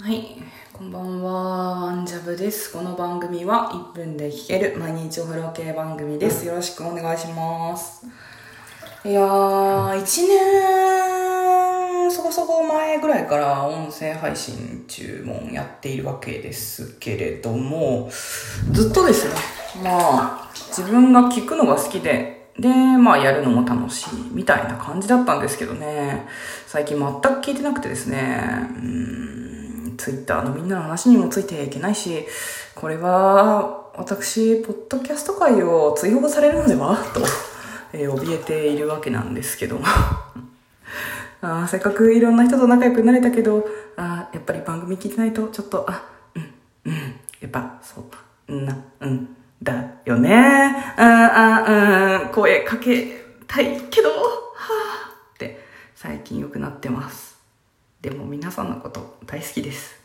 はい、こんばんは、アンジャブです。この番組は1分で聴ける毎日お風呂系番組です。よろしくお願いします。いやー、1年そこそこ前ぐらいから音声配信注文やっているわけですけれども、ずっとですね、まあ、自分が聞くのが好きで、で、まあやるのも楽しいみたいな感じだったんですけどね、最近全く聞いてなくてですね、うーん、ツイッターのみんなの話にもついていけないし、これは私、ポッドキャスト界を追放されるのでは？と、えー怯えているわけなんですけども。あせっかくいろんな人と仲良くなれたけど、あやっぱり番組聞いてないと、ちょっと、あ、うん、うん、やっぱ、そうだ、な、うん、だよね。あーあ、うん、声かけたいけど、はぁ、って、最近良くなってます。でも皆さんのこと大好きです。